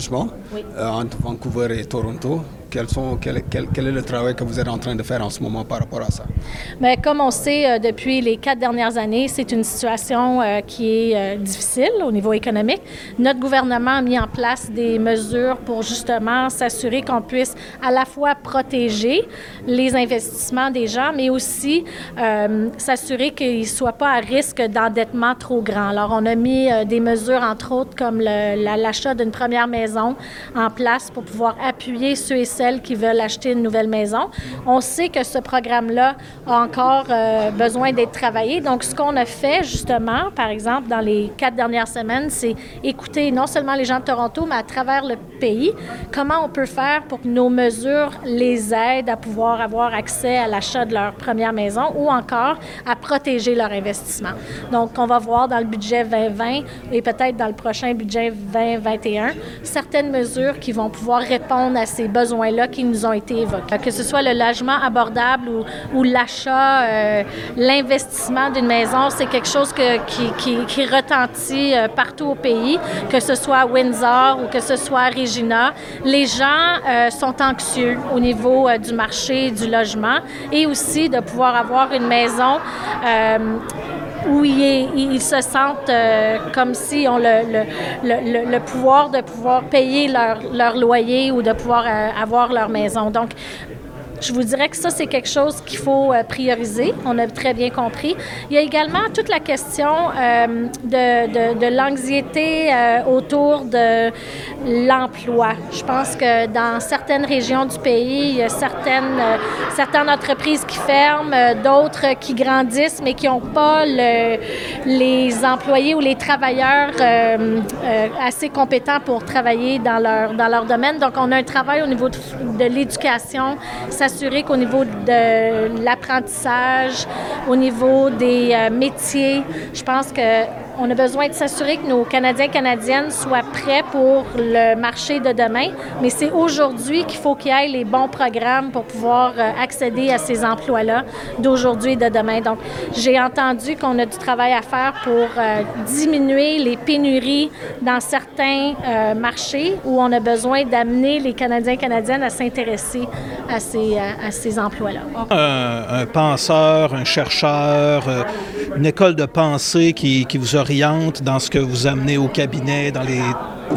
logements entre Vancouver et Toronto sont, quel, est le travail que vous êtes en train de faire en ce moment par rapport à ça? Bien, comme on sait, euh, depuis les quatre dernières années, c'est une situation euh, qui est euh, difficile au niveau économique. Notre gouvernement a mis en place des mesures pour justement s'assurer qu'on puisse à la fois protéger les investissements des gens, mais aussi s'assurer qu'ils ne soient pas à risque d'endettement trop grand. Alors, on a mis des mesures, entre autres, comme l'achat d'une première maison en place pour pouvoir appuyer ceux et celles qui veulent acheter une nouvelle maison. On sait que ce programme-là a encore euh, besoin d'être travaillé. Donc, ce qu'on a fait, justement, par exemple, dans les quatre dernières semaines, c'est écouter non seulement les gens de Toronto, mais à travers le pays, comment on peut faire pour que nos mesures les aident à pouvoir avoir accès à l'achat de leur première maison ou encore à protéger leur investissement. Donc, on va voir dans le budget 2020 et peut-être dans le prochain budget 2021 certaines mesures qui vont pouvoir répondre à ces besoins là qui nous ont été évoqués. Que ce soit le logement abordable ou, l'achat, euh, l'investissement d'une maison, c'est quelque chose qui, retentit euh, partout au pays, que ce soit à Windsor ou que ce soit à Regina. Les gens euh, sont anxieux au niveau du marché du logement et aussi de pouvoir avoir une maison où ils, se sentent euh, comme si ont le, le, le, pouvoir de pouvoir payer leur, leur loyer ou de pouvoir euh, avoir leur maison. Donc, je vous dirais que ça, c'est quelque chose qu'il faut euh, prioriser. On a très bien compris. Il y a également toute la question euh, de, de, l'anxiété euh, autour de l'emploi. Je pense que dans certaines régions du pays, il y a certaines, certaines entreprises qui ferment, d'autres qui grandissent, mais qui n'ont pas le, les employés ou les travailleurs assez compétents pour travailler dans leur, dans leur domaine. Donc, on a un travail au niveau de, de l'éducation. S'assurer qu'au niveau de l'apprentissage, au niveau des euh, métiers, je pense que on a besoin de s'assurer que nos Canadiens Canadiennes soient prêts pour le marché de demain, mais c'est aujourd'hui qu'il faut qu'il y ait les bons programmes pour pouvoir euh, accéder à ces emplois-là d'aujourd'hui et de demain. Donc, j'ai entendu qu'on a du travail à faire pour euh, diminuer les pénuries dans certains euh, marchés où on a besoin d'amener les Canadiens et Canadiennes à s'intéresser à ces, à ces emplois-là. Un, penseur, un chercheur, une école de pensée qui, qui vous dans ce que vous amenez au cabinet, dans les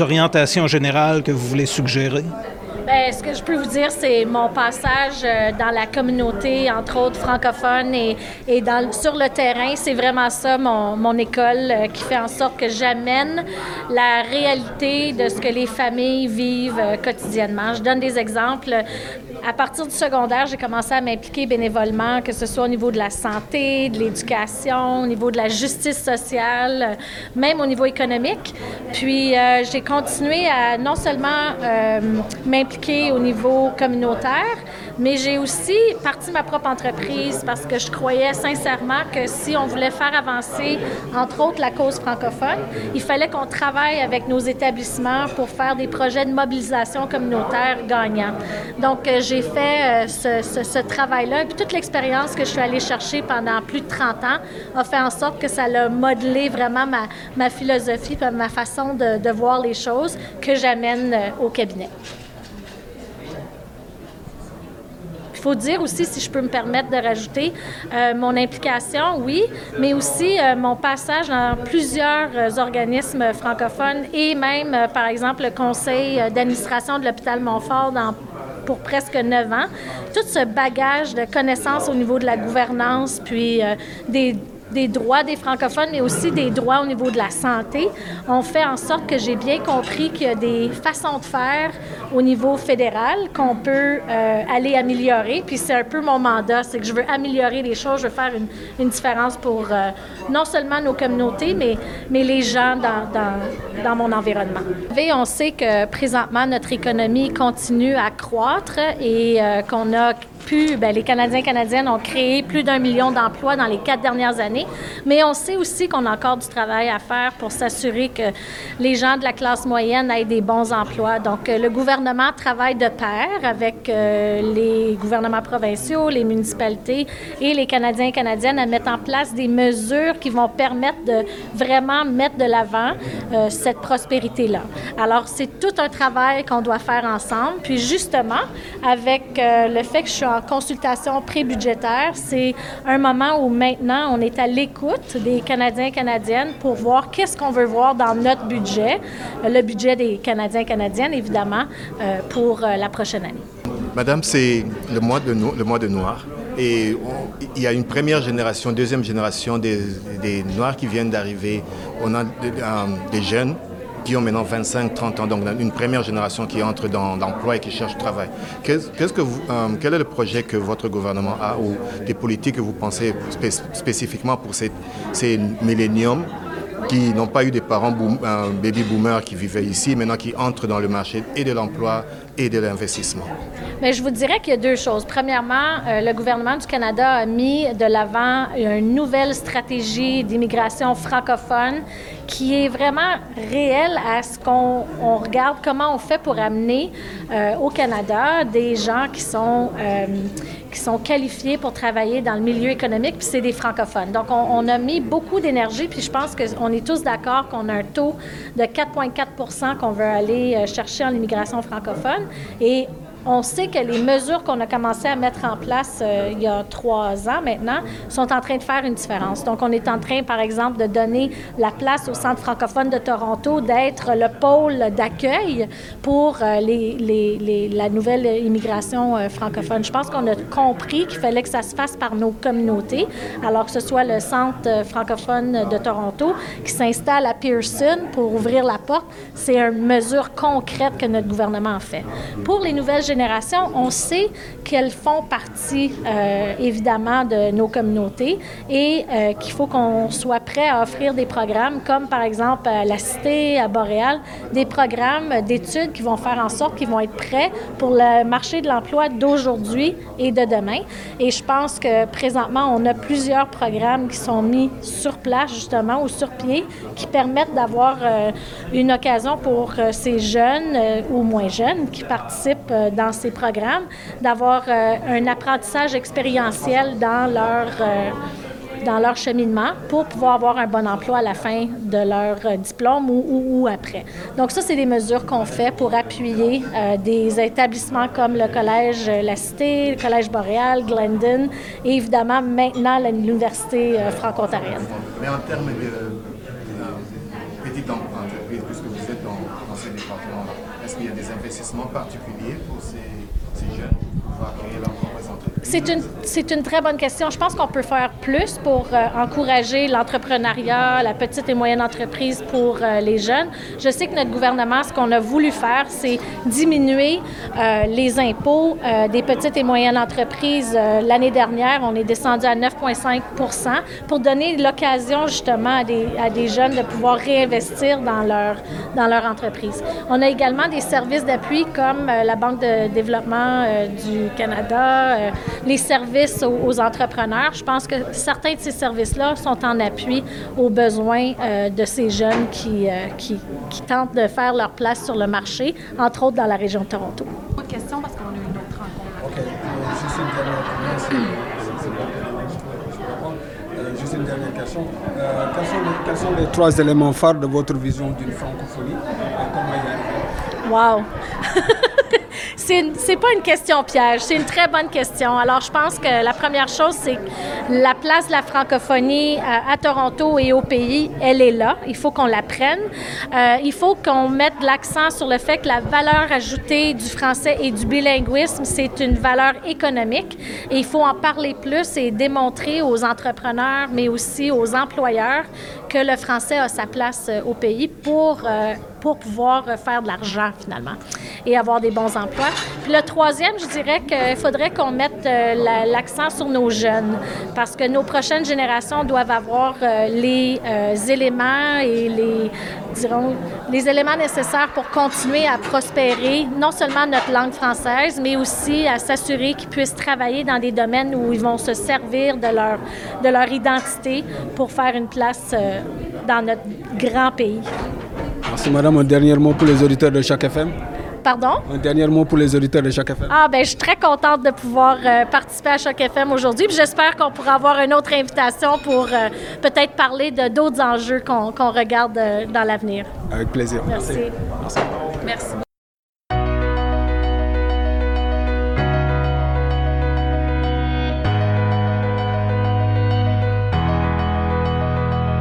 orientations générales que vous voulez suggérer? Bien, ce que je peux vous dire, c'est mon passage euh, dans la communauté, entre autres francophone, et, et dans, sur le terrain. C'est vraiment ça, mon, mon école, euh, qui fait en sorte que j'amène la réalité de ce que les familles vivent euh, quotidiennement. Je donne des exemples. À partir du secondaire, j'ai commencé à m'impliquer bénévolement, que ce soit au niveau de la santé, de l'éducation, au niveau de la justice sociale, même au niveau économique. Puis j'ai continué à non seulement m'impliquer au niveau communautaire, mais j'ai aussi parti ma propre entreprise parce que je croyais sincèrement que si on voulait faire avancer, entre autres, la cause francophone, il fallait qu'on travaille avec nos établissements pour faire des projets de mobilisation communautaire gagnants. Donc, euh, j'ai fait euh, ce, travail-là. Puis, toute l'expérience que je suis allée chercher pendant plus de 30 ans a fait en sorte que ça a modelé vraiment ma, ma philosophie, ma façon de, de voir les choses que j'amène euh, au cabinet. Il dire aussi, si je peux me permettre de rajouter, euh, mon implication, oui, mais aussi euh, mon passage dans plusieurs euh, organismes francophones et même, par exemple, le conseil d'administration de l'hôpital Montfort pour presque neuf ans. Tout ce bagage de connaissances au niveau de la gouvernance, puis des des droits des francophones, mais aussi des droits au niveau de la santé, ont fait en sorte que j'ai bien compris qu'il y a des façons de faire au niveau fédéral qu'on peut euh, aller améliorer. Puis c'est un peu mon mandat, c'est que je veux améliorer les choses, je veux faire une, différence pour euh, non seulement nos communautés, mais, mais les gens dans, dans, dans mon environnement. Et on sait que présentement, notre économie continue à croître et euh, qu'on a pu, ben, les Canadiens et Canadiennes ont créé plus d'un million d'emplois dans les quatre dernières années, mais on sait aussi qu'on a encore du travail à faire pour s'assurer que les gens de la classe moyenne aient des bons emplois. Donc, le gouvernement travaille de pair avec les gouvernements provinciaux, les municipalités et les Canadiens et Canadiennes à mettre en place des mesures qui vont permettre de vraiment mettre de l'avant cette prospérité-là. Alors, c'est tout un travail qu'on doit faire ensemble. Puis justement, avec euh, le fait que je suis en consultation pré-budgétaire, c'est un moment où maintenant on est à l'écoute des Canadiens et Canadiennes pour voir qu'est-ce qu'on veut voir dans notre budget, euh, le budget des Canadiens et Canadiennes, évidemment, euh, pour la prochaine année. Madame, c'est le mois de, le mois de noir. Et il y a une première génération, deuxième génération des, des Noirs qui viennent d'arriver. On a des jeunes qui ont maintenant 25, 30 ans, donc une première génération qui entre dans l'emploi et qui cherche travail. Euh, quel est le projet que votre gouvernement a ou des politiques que vous pensez spécifiquement pour ces, ces milléniums qui n'ont pas eu des parents euh, baby boomers qui vivaient ici, maintenant qui entrent dans le marché et de l'emploi et de l'investissement? Mais je vous dirais qu'il y a deux choses. Premièrement, euh, le gouvernement du Canada a mis de l'avant une nouvelle stratégie d'immigration francophone qui est vraiment réelle à ce qu'on regarde comment on fait pour amener euh, au Canada des gens qui sont qui sont qualifiés pour travailler dans le milieu économique, puis c'est des francophones. Donc, on, a mis beaucoup d'énergie, puis je pense qu'on est tous d'accord qu'on a un taux de 4,4% qu'on veut aller euh, chercher en immigration francophone. Et on sait que les mesures qu'on a commencé à mettre en place euh, il y a trois ans maintenant sont en train de faire une différence. Donc, on est en train, par exemple, de donner la place au Centre francophone de Toronto d'être le pôle d'accueil pour euh, la nouvelle immigration euh, francophone. Je pense qu'on a compris qu'il fallait que ça se fasse par nos communautés, alors que ce soit le Centre francophone de Toronto qui s'installe à Pearson pour ouvrir la porte. C'est une mesure concrète que notre gouvernement fait. Pour les nouvelles générations, on sait qu'elles font partie, euh, évidemment, de nos communautés et euh, qu'il faut qu'on soit prêt à offrir des programmes comme, par exemple, à la Cité, à Boréal, des programmes d'études qui vont faire en sorte qu'ils vont être prêts pour le marché de l'emploi d'aujourd'hui et de demain. Et je pense que présentement, on a plusieurs programmes qui sont mis sur place, justement, ou sur pied, qui permettent d'avoir euh, une occasion pour ces jeunes ou moins jeunes qui participent dans ces programmes, d'avoir euh, un apprentissage expérientiel dans leur, euh, dans leur cheminement pour pouvoir avoir un bon emploi à la fin de leur euh, diplôme ou, ou, après. Donc ça, c'est des mesures qu'on fait pour appuyer des établissements comme le Collège La Cité, le Collège Boréal, Glendon et évidemment maintenant l'Université franco-ontarienne. Mais en termes de petite entreprise, puisque vous êtes dans, dans ces départements-là, est-ce qu'il y a des investissements particuliers pour ces c'est une, très bonne question. Je pense qu'on peut faire plus pour euh, encourager l'entrepreneuriat, la petite et moyenne entreprise pour euh, les jeunes. Je sais que notre gouvernement, ce qu'on a voulu faire, c'est diminuer euh, les impôts des petites et moyennes entreprises. l'année dernière, on est descendu à 9,5 pour donner l'occasion justement à des, jeunes de pouvoir réinvestir dans leur entreprise. On a également des services d'appui comme la Banque de développement du Canada, les services aux, entrepreneurs. Je pense que certains de ces services-là sont en appui aux besoins euh, de ces jeunes qui, euh, qui, qui, tentent de faire leur place sur le marché, entre autres dans la région de Toronto. Autre question parce qu'on a une autre rencontre. OK. juste une dernière Juste une dernière question. Euh, quels, sont les, quels, sont les, trois éléments phares de votre vision d'une francophonie et comment y arriver? Wow! c'est pas une question piège, c'est une très bonne question. Alors, je pense que la première chose, c'est la place de la francophonie à, Toronto et au pays, elle est là. Il faut qu'on la prenne. Euh, il faut qu'on mette l'accent sur le fait que la valeur ajoutée du français et du bilinguisme, c'est une valeur économique. Et il faut en parler plus et démontrer aux entrepreneurs, mais aussi aux employeurs, que le français a sa place euh, au pays pour, euh, pour pouvoir faire de l'argent finalement. Et avoir des bons emplois. Puis le troisième, je dirais qu'il faudrait qu'on mette euh, la- l'accent sur nos jeunes parce que nos prochaines générations doivent avoir euh, les euh, éléments et les, dirons, les éléments nécessaires pour continuer à prospérer, non seulement notre langue française, mais aussi à s'assurer qu'ils puissent travailler dans des domaines où ils vont se servir de leur, de leur identité pour faire une place dans notre grand pays. Merci madame. Un dernier mot pour les auditeurs de chaque FM. Pardon? Un dernier mot pour les auditeurs de chaque FM. Ah, ben, je suis très contente de pouvoir euh, participer à Choc FM aujourd'hui. Puis j'espère qu'on pourra avoir une autre invitation pour euh, peut-être parler de d'autres enjeux qu'on qu'on regarde euh, dans l'avenir. Avec plaisir. Merci. Merci. Merci.